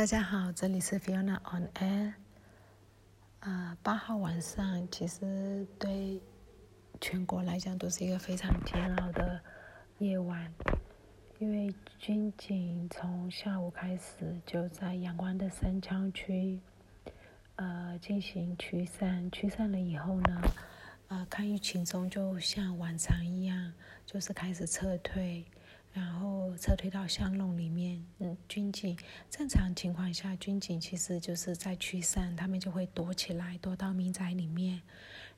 大家好，这里是 Fiona on Air。呃，八号晚上其实对全国来讲都是一个非常煎熬的夜晚，因为军警从下午开始就在阳光的三枪区呃进行驱散，驱散了以后呢，呃，抗议群众就像往常一样，就是开始撤退。然后撤退到巷弄里面，嗯，军警正常情况下，军警其实就是在驱散，他们就会躲起来，躲到民宅里面，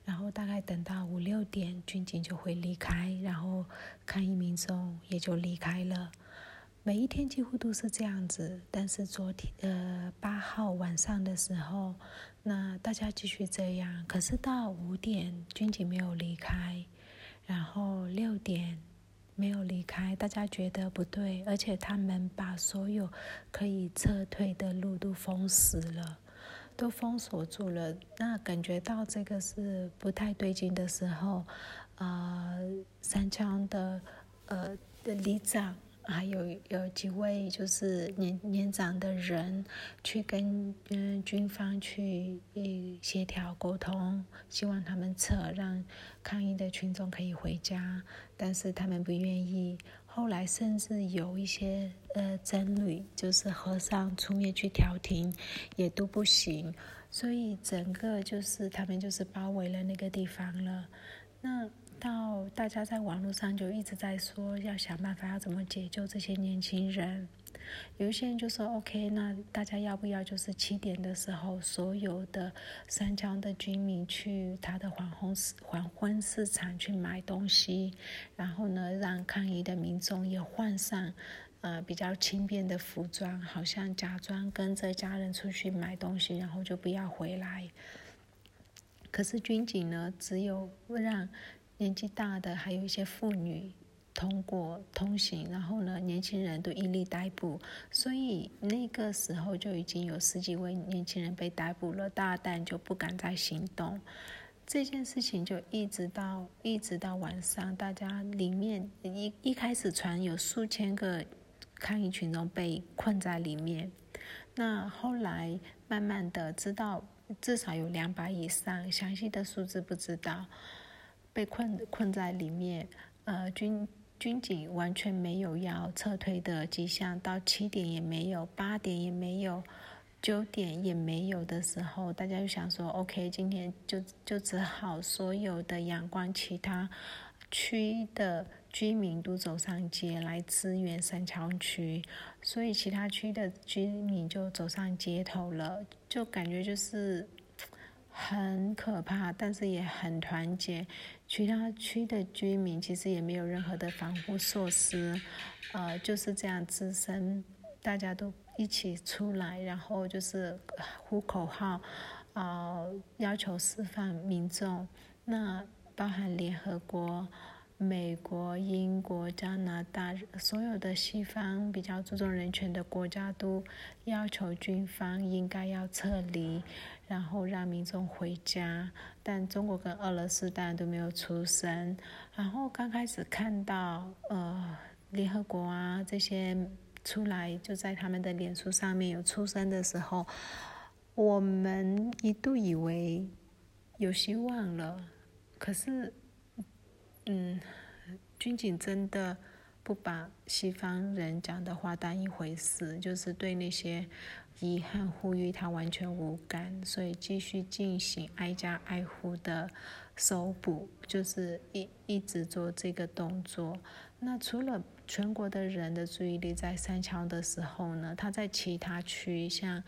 然后大概等到五六点，军警就会离开，然后抗议民众也就离开了。每一天几乎都是这样子，但是昨天呃八号晚上的时候，那大家继续这样，可是到五点军警没有离开，然后六点。没有离开，大家觉得不对，而且他们把所有可以撤退的路都封死了，都封锁住了。那感觉到这个是不太对劲的时候，呃，三枪的呃的里长。还有有几位就是年年长的人去跟嗯军方去协调沟通，希望他们撤，让抗议的群众可以回家，但是他们不愿意。后来甚至有一些呃僧侣，就是和尚出面去调停，也都不行。所以整个就是他们就是包围了那个地方了。那。到大家在网络上就一直在说要想办法要怎么解救这些年轻人，有一些人就说 OK，那大家要不要就是七点的时候，所有的三江的居民去他的黄昏市黄昏市场去买东西，然后呢让抗议的民众也换上呃比较轻便的服装，好像假装跟着家人出去买东西，然后就不要回来。可是军警呢，只有让。年纪大的还有一些妇女通过通行，然后呢，年轻人都一律逮捕，所以那个时候就已经有十几位年轻人被逮捕了，大蛋就不敢再行动。这件事情就一直到一直到晚上，大家里面一一开始传有数千个抗议群众被困在里面，那后来慢慢的知道至少有两百以上，详细的数字不知道。被困困在里面，呃，军军警完全没有要撤退的迹象，到七点也没有，八点也没有，九点也没有的时候，大家就想说，OK，今天就就只好所有的阳光其他区的居民都走上街来支援三桥区，所以其他区的居民就走上街头了，就感觉就是。很可怕，但是也很团结。其他区的居民其实也没有任何的防护措施，呃，就是这样自身，大家都一起出来，然后就是呼口号，呃，要求释放民众。那包含联合国。美国、英国、加拿大，所有的西方比较注重人权的国家都要求军方应该要撤离，然后让民众回家。但中国跟俄罗斯当然都没有出声。然后刚开始看到呃联合国啊这些出来，就在他们的脸书上面有出声的时候，我们一度以为有希望了。可是。嗯，军警真的不把西方人讲的话当一回事，就是对那些遗憾呼吁他完全无感，所以继续进行挨家挨户的搜捕，就是一一直做这个动作。那除了全国的人的注意力在三桥的时候呢，他在其他区像。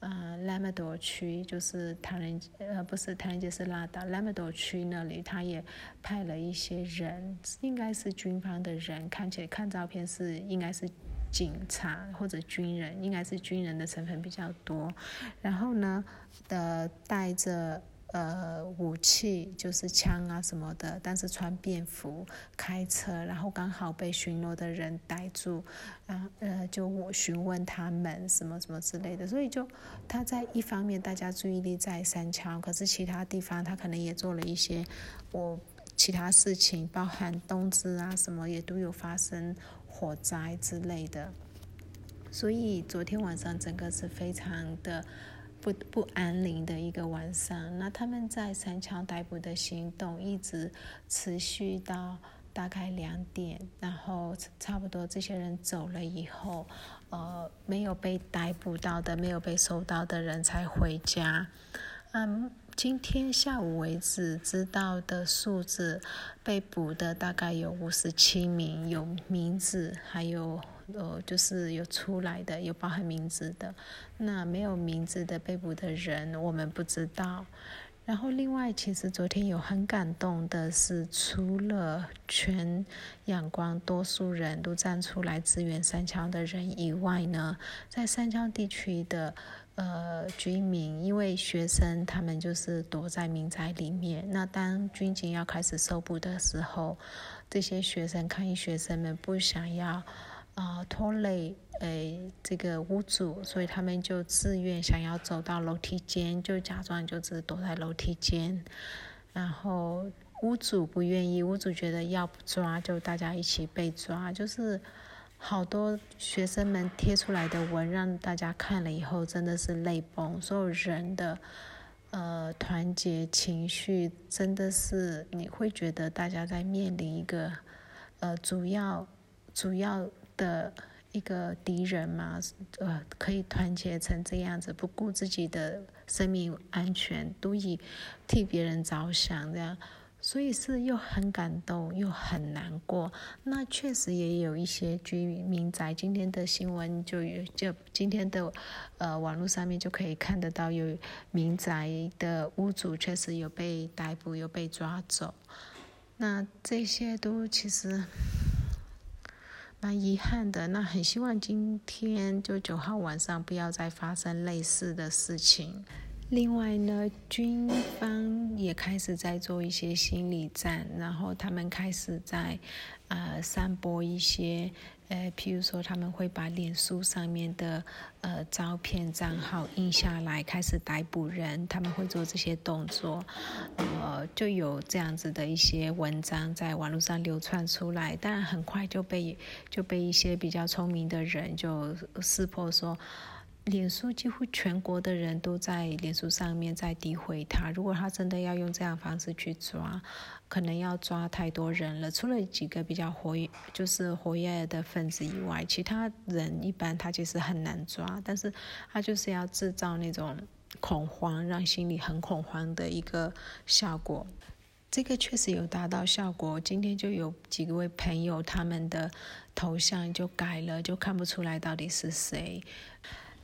呃，拉马多区就是唐人，呃，不是唐人街是拉达，拉马多区那里他也派了一些人，应该是军方的人，看起来看照片是应该是警察或者军人，应该是军人的成分比较多，然后呢，的带着。呃，武器就是枪啊什么的，但是穿便服开车，然后刚好被巡逻的人逮住，啊呃，就我询问他们什么什么之类的，所以就他在一方面大家注意力在三枪，可是其他地方他可能也做了一些我其他事情，包含冬至啊什么也都有发生火灾之类的。所以昨天晚上整个是非常的不不安宁的一个晚上。那他们在三桥逮捕的行动一直持续到大概两点，然后差不多这些人走了以后，呃，没有被逮捕到的、没有被收到的人才回家。嗯。今天下午为止知道的数字，被捕的大概有五十七名，有名字，还有呃，就是有出来的，有包含名字的。那没有名字的被捕的人，我们不知道。然后另外，其实昨天有很感动的是，除了全阳光多数人都站出来支援三桥的人以外呢，在三桥地区的。呃，居民因为学生他们就是躲在民宅里面。那当军警要开始搜捕的时候，这些学生抗议学生们不想要啊拖累诶这个屋主，所以他们就自愿想要走到楼梯间，就假装就只躲在楼梯间。然后屋主不愿意，屋主觉得要不抓就大家一起被抓，就是。好多学生们贴出来的文，让大家看了以后真的是泪崩。所有人的呃团结情绪，真的是你会觉得大家在面临一个呃主要主要的一个敌人嘛？呃，可以团结成这样子，不顾自己的生命安全，都以替别人着想这样。所以是又很感动又很难过。那确实也有一些居民宅，今天的新闻就有，就今天的呃网络上面就可以看得到，有民宅的屋主确实有被逮捕，有被抓走。那这些都其实蛮遗憾的。那很希望今天就九号晚上不要再发生类似的事情。另外呢，军方也开始在做一些心理战，然后他们开始在，呃，散播一些，呃，譬如说他们会把脸书上面的，呃，照片账号印下来，开始逮捕人，他们会做这些动作，呃，就有这样子的一些文章在网络上流传出来，但很快就被就被一些比较聪明的人就识破说。脸书几乎全国的人都在脸书上面在诋毁他。如果他真的要用这样方式去抓，可能要抓太多人了。除了几个比较活跃，就是活跃的分子以外，其他人一般他其实很难抓。但是他就是要制造那种恐慌，让心里很恐慌的一个效果。这个确实有达到效果。今天就有几位朋友，他们的头像就改了，就看不出来到底是谁。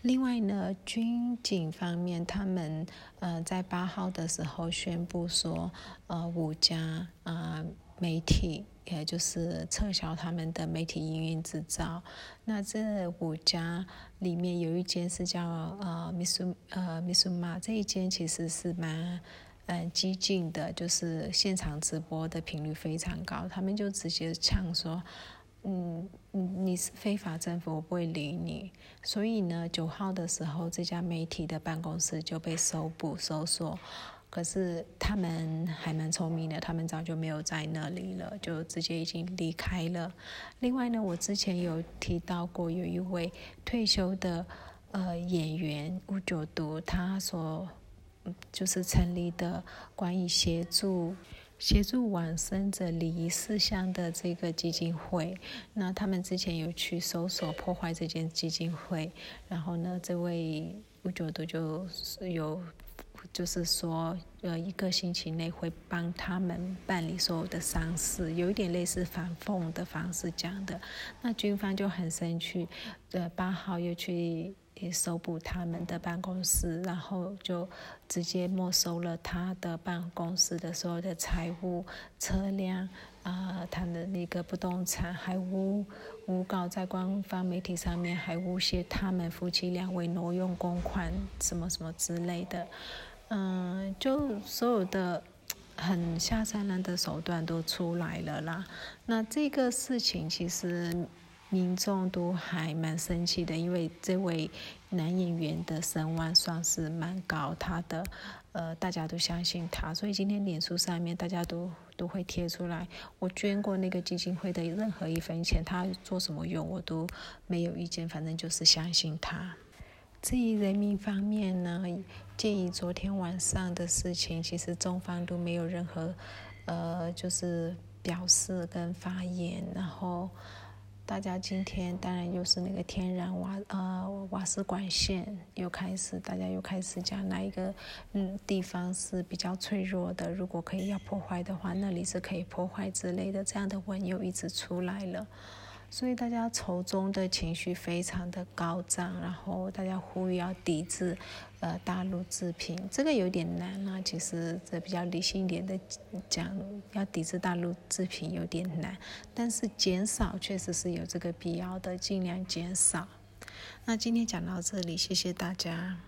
另外呢，军警方面，他们呃在八号的时候宣布说，呃五家啊媒体，也就是撤销他们的媒体营运执照。那这五家里面有一间是叫呃 Misu 呃 Misuma，这一间其实是蛮嗯激进的，就是现场直播的频率非常高，他们就直接呛说。嗯，你是非法政府，我不会理你。所以呢，九号的时候，这家媒体的办公室就被搜捕、搜索。可是他们还蛮聪明的，他们早就没有在那里了，就直接已经离开了。另外呢，我之前有提到过，有一位退休的呃演员吴九都，他所就是成立的关于协助。协助往生者礼仪事项的这个基金会，那他们之前有去搜索破坏这件基金会，然后呢，这位吴九都就有，就是说，呃，一个星期内会帮他们办理所有的丧事，有一点类似反讽的方式讲的。那军方就很生气，呃，八号又去。搜捕他们的办公室，然后就直接没收了他的办公室的所有的财物、车辆啊，他的那个不动产，还诬诬告在官方媒体上面还诬陷他们夫妻两位挪用公款什么什么之类的，嗯，就所有的很下三滥的手段都出来了啦。那这个事情其实。民众都还蛮生气的，因为这位男演员的声望算是蛮高，他的呃大家都相信他，所以今天脸书上面大家都都会贴出来，我捐过那个基金会的任何一分钱，他做什么用我都没有意见，反正就是相信他。至于人民方面呢，鉴于昨天晚上的事情，其实中方都没有任何呃就是表示跟发言，然后。大家今天当然又是那个天然瓦呃瓦斯管线又开始，大家又开始讲哪一个嗯地方是比较脆弱的，如果可以要破坏的话，那里是可以破坏之类的，这样的文又一直出来了。所以大家愁中的情绪非常的高涨，然后大家呼吁要抵制，呃，大陆制品，这个有点难啊。其实这比较理性一点的讲，要抵制大陆制品有点难，但是减少确实是有这个必要的，尽量减少。那今天讲到这里，谢谢大家。